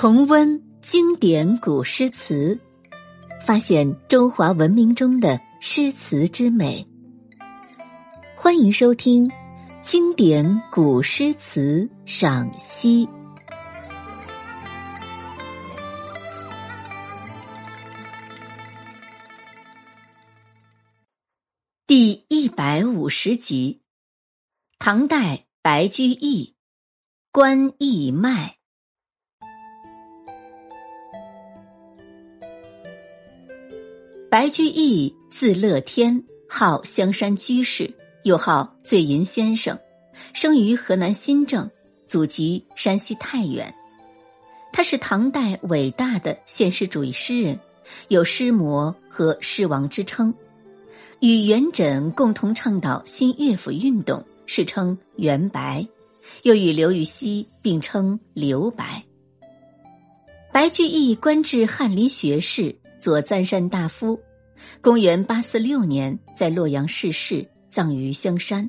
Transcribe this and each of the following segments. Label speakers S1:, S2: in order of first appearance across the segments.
S1: 重温经典古诗词，发现中华文明中的诗词之美。欢迎收听《经典古诗词赏析》第一百五十集：唐代白居易《观义麦》。白居易字乐天，号香山居士，又号醉吟先生，生于河南新郑，祖籍山西太原。他是唐代伟大的现实主义诗人，有“诗魔”和“诗王”之称。与元稹共同倡导新乐府运动，世称“元白”，又与刘禹锡并称“刘白”。白居易官至翰林学士。左赞善大夫，公元八四六年在洛阳逝世，葬于香山。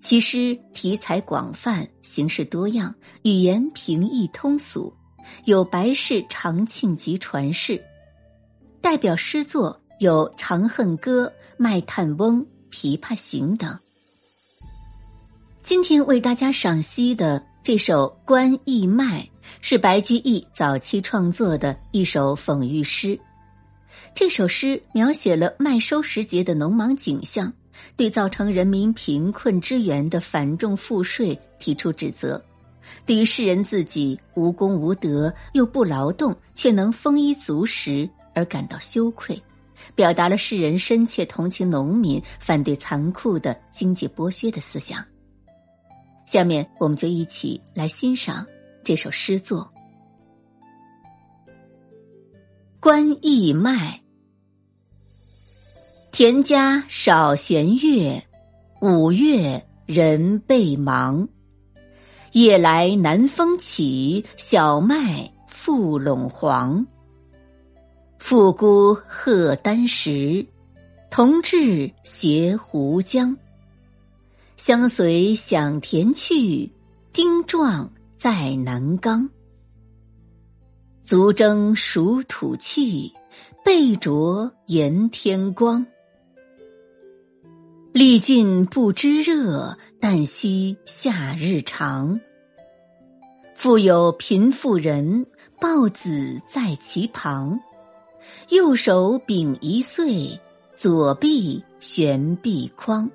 S1: 其诗题材广泛，形式多样，语言平易通俗，有《白氏长庆集传世》，代表诗作有《长恨歌》《卖炭翁》《琵琶行》等。今天为大家赏析的这首《关义卖》。是白居易早期创作的一首讽喻诗。这首诗描写了麦收时节的农忙景象，对造成人民贫困之源的繁重赋税提出指责，对于世人自己无功无德又不劳动却能丰衣足食而感到羞愧，表达了世人深切同情农民、反对残酷的经济剥削的思想。下面，我们就一起来欣赏。这首诗作《观义卖》：田家少闲月，五月人倍忙。夜来南风起，小麦覆陇黄。妇姑荷丹石，童稚携胡浆。相随响田去，丁壮。在南冈，足蒸暑土气，背灼炎天光。历尽不知热，但惜夏日长。复有贫妇人，抱子在其旁，右手秉一岁，左臂悬臂筐。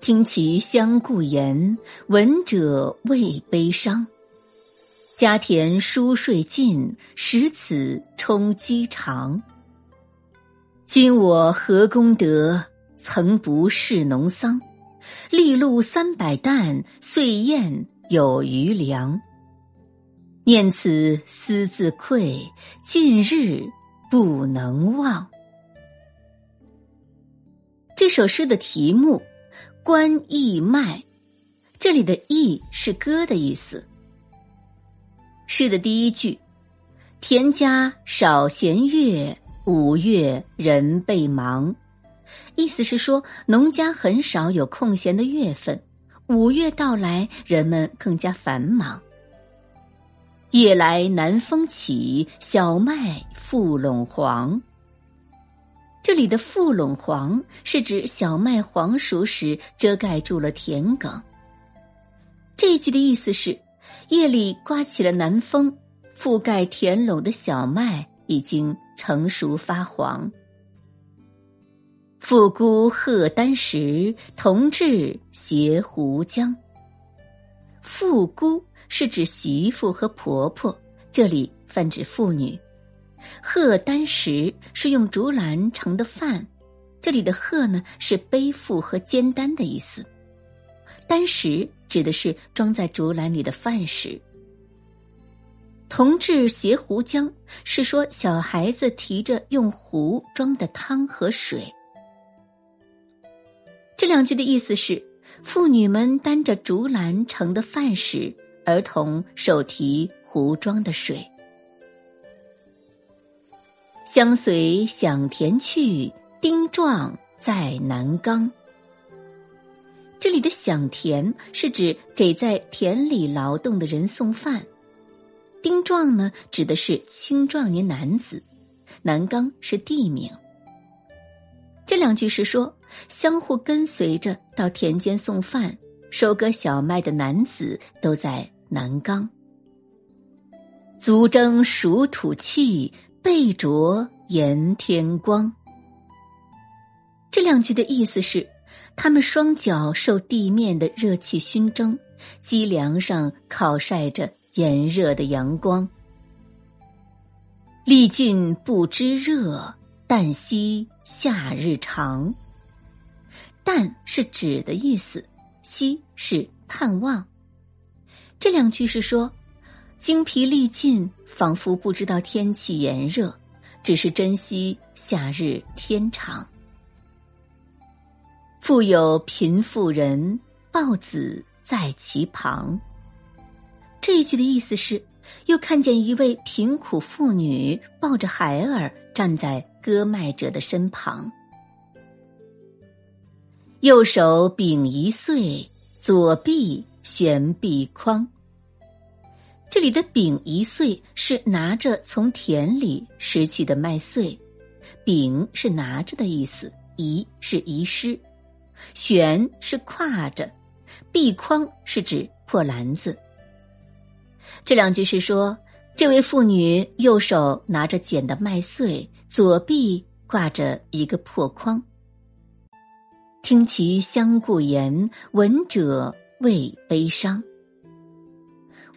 S1: 听其相顾言，闻者未悲伤。家田疏税尽，使此充饥肠。今我何功德？曾不是农桑。粒露三百担，岁燕有余粮。念此思自愧，近日不能忘。这首诗的题目。关义卖，这里的“义”是歌的意思。诗的第一句：“田家少闲月，五月人倍忙。”意思是说，农家很少有空闲的月份，五月到来，人们更加繁忙。夜来南风起，小麦覆陇黄。这里的“覆陇黄”是指小麦黄熟时遮盖住了田埂。这一句的意思是，夜里刮起了南风，覆盖田垄的小麦已经成熟发黄。妇姑贺丹石，童稚携胡浆。妇姑是指媳妇和婆婆，这里泛指妇女。鹤丹石是用竹篮盛的饭，这里的“鹤”呢是背负和肩担的意思，丹石指的是装在竹篮里的饭食。同治携壶浆是说小孩子提着用壶装的汤和水。这两句的意思是：妇女们担着竹篮盛的饭食，儿童手提壶装的水。相随响田去，丁壮在南冈。这里的“响田”是指给在田里劳动的人送饭。丁壮呢，指的是青壮年男子；南冈是地名。这两句是说，相互跟随着到田间送饭、收割小麦的男子都在南冈。足蒸暑土气，背灼炎天光。这两句的意思是，他们双脚受地面的热气熏蒸，脊梁上烤晒着炎热的阳光。历尽不知热，但惜夏日长。但是指的意思，惜是盼望。这两句是说。精疲力尽，仿佛不知道天气炎热，只是珍惜夏日天长。富有贫妇人抱子在其旁。这一句的意思是，又看见一位贫苦妇女抱着孩儿站在割麦者的身旁，右手柄一穗，左臂悬臂筐。这里的“饼一穗”是拿着从田里拾取的麦穗，“饼”是拿着的意思，“遗”是遗失，“悬”是挎着，“臂筐”是指破篮子。这两句是说，这位妇女右手拿着捡的麦穗，左臂挂着一个破筐。听其相顾言，闻者未悲伤。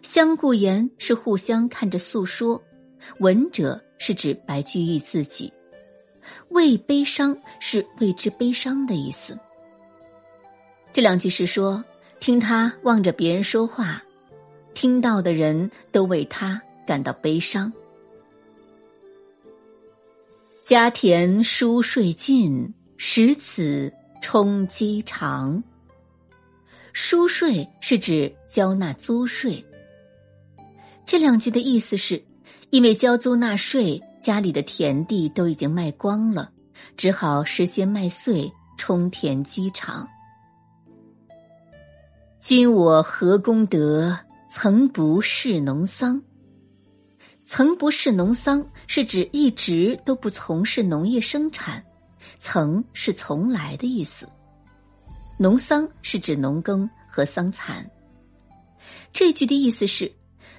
S1: 相顾言是互相看着诉说，闻者是指白居易自己，为悲伤是为之悲伤的意思。这两句是说，听他望着别人说话，听到的人都为他感到悲伤。家田疏税尽，使此充饥长。疏税是指交纳租税。这两句的意思是，因为交租纳税，家里的田地都已经卖光了，只好实些麦穗充填饥肠。今我何功德，曾不是农桑？曾不是农桑是指一直都不从事农业生产，曾是从来的意思，农桑是指农耕和桑蚕。这句的意思是。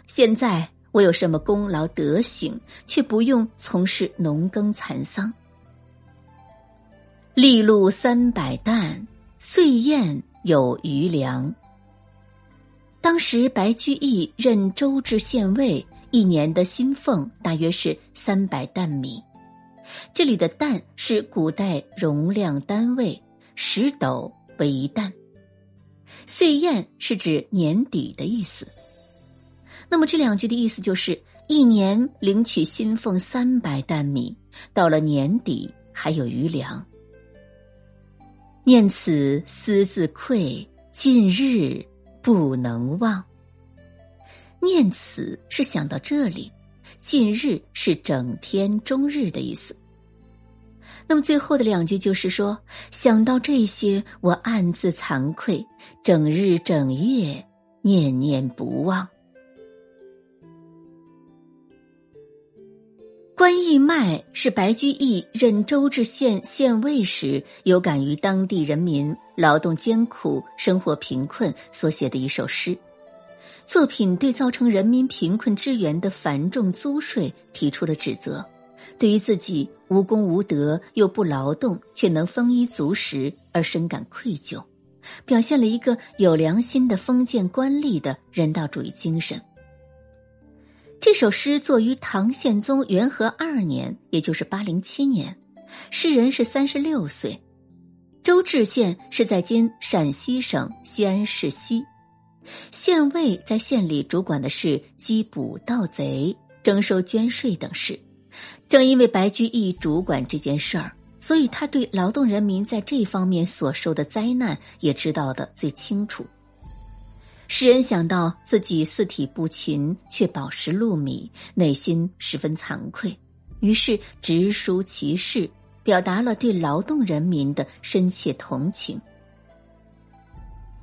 S1: 现在我有什么功劳德行，却不用从事农耕蚕桑。利禄三百担，岁宴有余粮。当时白居易任州治县尉，一年的薪俸大约是三百担米。这里的担是古代容量单位，十斗为一担。岁宴是指年底的意思。那么这两句的意思就是：一年领取薪俸三百担米，到了年底还有余粮。念此思自愧，近日不能忘。念此是想到这里，近日是整天终日的意思。那么最后的两句就是说，想到这些，我暗自惭愧，整日整夜念念不忘。关义迈是白居易任州治县县尉时，有感于当地人民劳动艰苦、生活贫困所写的一首诗。作品对造成人民贫困之源的繁重租税提出了指责，对于自己无功无德又不劳动却能丰衣足食而深感愧疚，表现了一个有良心的封建官吏的人道主义精神。这首诗作于唐宪宗元和二年，也就是八零七年，诗人是三十六岁。周至县是在今陕西省西安市西，县尉在县里主管的是缉捕盗贼、征收捐税等事。正因为白居易主管这件事儿，所以他对劳动人民在这方面所受的灾难也知道的最清楚。诗人想到自己四体不勤，却饱食禄米，内心十分惭愧，于是直抒其事，表达了对劳动人民的深切同情。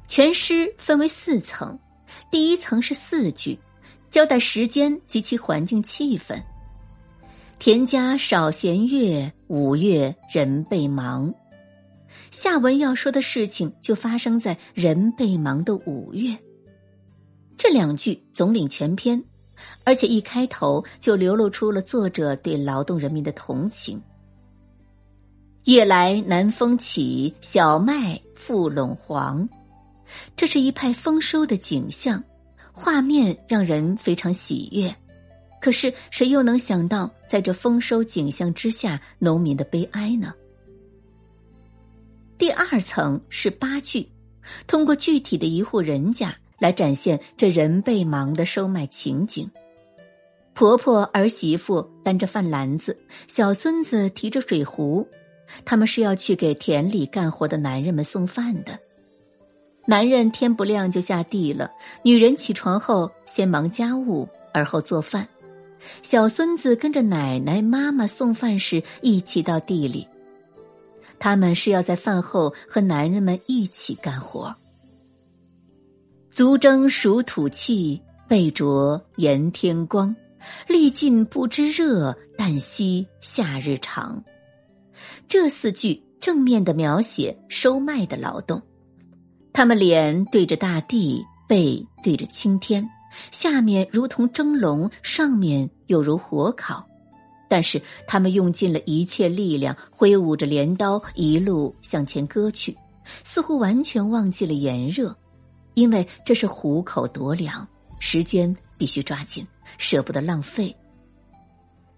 S1: 全诗分为四层，第一层是四句，交代时间及其环境气氛。田家少闲月，五月人倍忙。下文要说的事情就发生在人倍忙的五月。这两句总领全篇，而且一开头就流露出了作者对劳动人民的同情。夜来南风起，小麦覆陇黄。这是一派丰收的景象，画面让人非常喜悦。可是谁又能想到，在这丰收景象之下，农民的悲哀呢？第二层是八句，通过具体的一户人家来展现这人被忙的收麦情景。婆婆儿媳妇担着饭篮子，小孙子提着水壶，他们是要去给田里干活的男人们送饭的。男人天不亮就下地了，女人起床后先忙家务，而后做饭。小孙子跟着奶奶、妈妈送饭时一起到地里。他们是要在饭后和男人们一起干活。足蒸暑土气，背灼炎天光，历尽不知热，但惜夏日长。这四句正面的描写收麦的劳动，他们脸对着大地，背对着青天，下面如同蒸笼，上面又如火烤。但是他们用尽了一切力量，挥舞着镰刀，一路向前割去，似乎完全忘记了炎热，因为这是虎口夺粮，时间必须抓紧，舍不得浪费。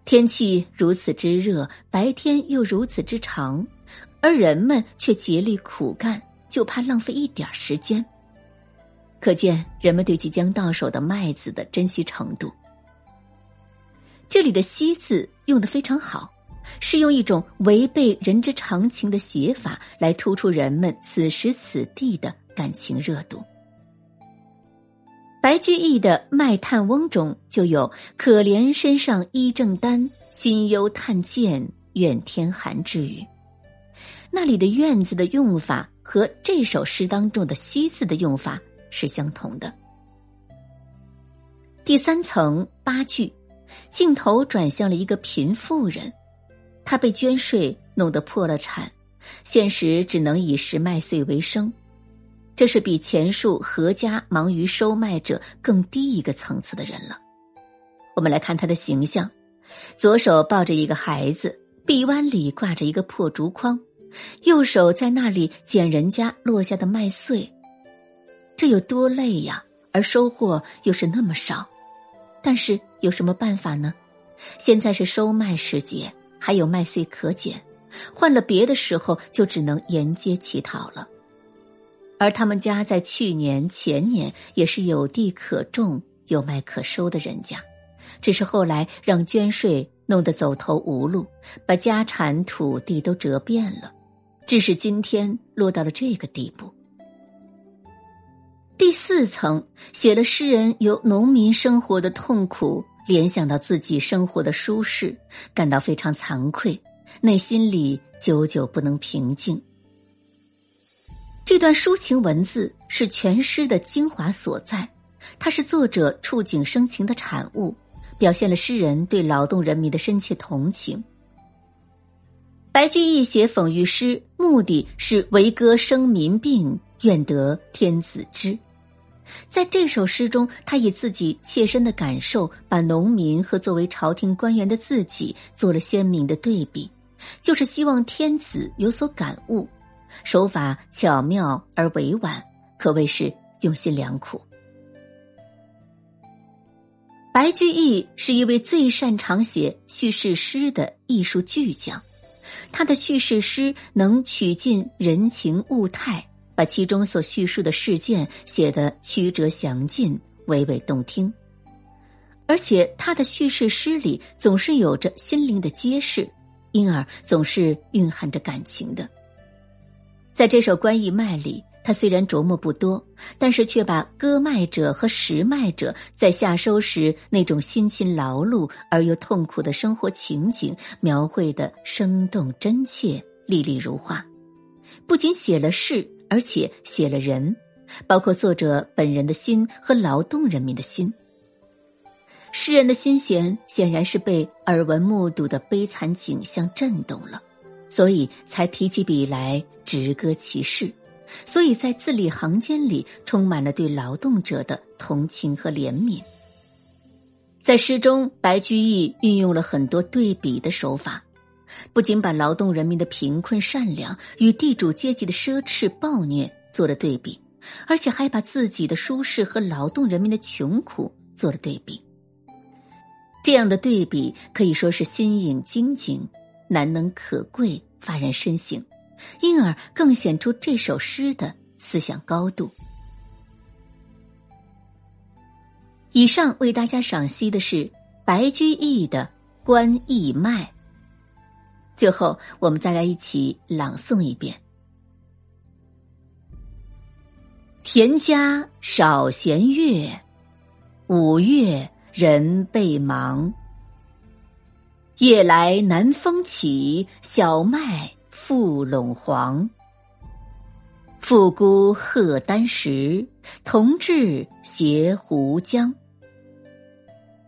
S1: 天气如此之热，白天又如此之长，而人们却竭力苦干，就怕浪费一点时间。可见人们对即将到手的麦子的珍惜程度。这里的“惜”字用的非常好，是用一种违背人之常情的写法来突出人们此时此地的感情热度。白居易的《卖炭翁》中就有“可怜身上衣正单，心忧炭贱愿天寒”之语。那里的“怨”字的用法和这首诗当中的“惜”字的用法是相同的。第三层八句。镜头转向了一个贫妇人，她被捐税弄得破了产，现实只能以拾麦穗为生。这是比前述何家忙于收麦者更低一个层次的人了。我们来看他的形象：左手抱着一个孩子，臂弯里挂着一个破竹筐，右手在那里捡人家落下的麦穗，这有多累呀！而收获又是那么少。但是有什么办法呢？现在是收麦时节，还有麦穗可捡。换了别的时候，就只能沿街乞讨了。而他们家在去年、前年也是有地可种、有麦可收的人家，只是后来让捐税弄得走投无路，把家产土地都折遍了，致使今天落到了这个地步。第四层写了诗人由农民生活的痛苦联想到自己生活的舒适，感到非常惭愧，内心里久久不能平静。这段抒情文字是全诗的精华所在，它是作者触景生情的产物，表现了诗人对劳动人民的深切同情。白居易写讽喻诗，目的是为歌生民病，愿得天子知。在这首诗中，他以自己切身的感受，把农民和作为朝廷官员的自己做了鲜明的对比，就是希望天子有所感悟。手法巧妙而委婉，可谓是用心良苦。白居易是一位最擅长写叙事诗的艺术巨匠，他的叙事诗能取尽人情物态。把其中所叙述的事件写得曲折详尽、娓娓动听，而且他的叙事诗里总是有着心灵的揭示，因而总是蕴含着感情的。在这首《关于麦》里，他虽然琢磨不多，但是却把割麦者和拾麦者在夏收时那种辛勤劳碌而又痛苦的生活情景描绘的生动真切、历历如画，不仅写了事。而且写了人，包括作者本人的心和劳动人民的心。诗人的心弦显然是被耳闻目睹的悲惨景象震动了，所以才提起笔来直歌其事。所以在字里行间里充满了对劳动者的同情和怜悯。在诗中，白居易运用了很多对比的手法，不仅把劳动人民的贫困善良与地主阶级的奢侈暴虐做了对比，而且还把自己的舒适和劳动人民的穷苦做了对比。这样的对比可以说是新颖精警、难能可贵、发人深省。因而更显出这首诗的思想高度。以上为大家赏析的是白居易的《观义脉》。最后，我们再来一起朗诵一遍：“田家少闲月，五月人倍忙。夜来南风起，小麦。”复陇黄，复姑贺丹石，同志携湖江。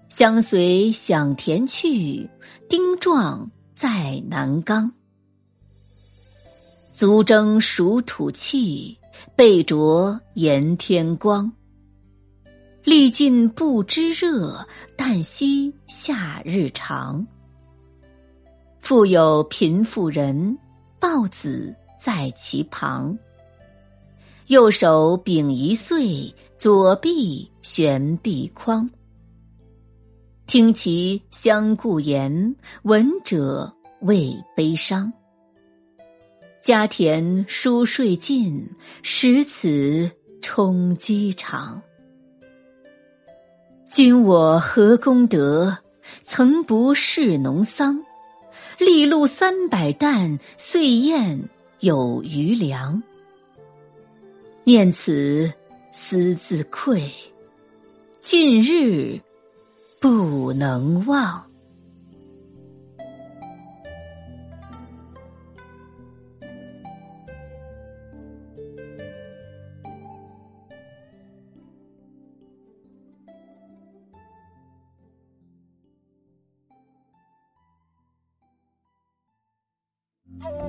S1: 相随享田去，丁壮在南冈。足蒸暑土气，背着炎天光。历尽不知热，但惜夏日长。复有贫妇人。豹子在其旁，右手秉一岁，左臂悬臂筐。听其相顾言，闻者未悲伤。家田疏税尽，使此充饥肠。今我何功德？曾不是农桑。粒露三百担，岁宴有余粮。念此思自愧，近日不能忘。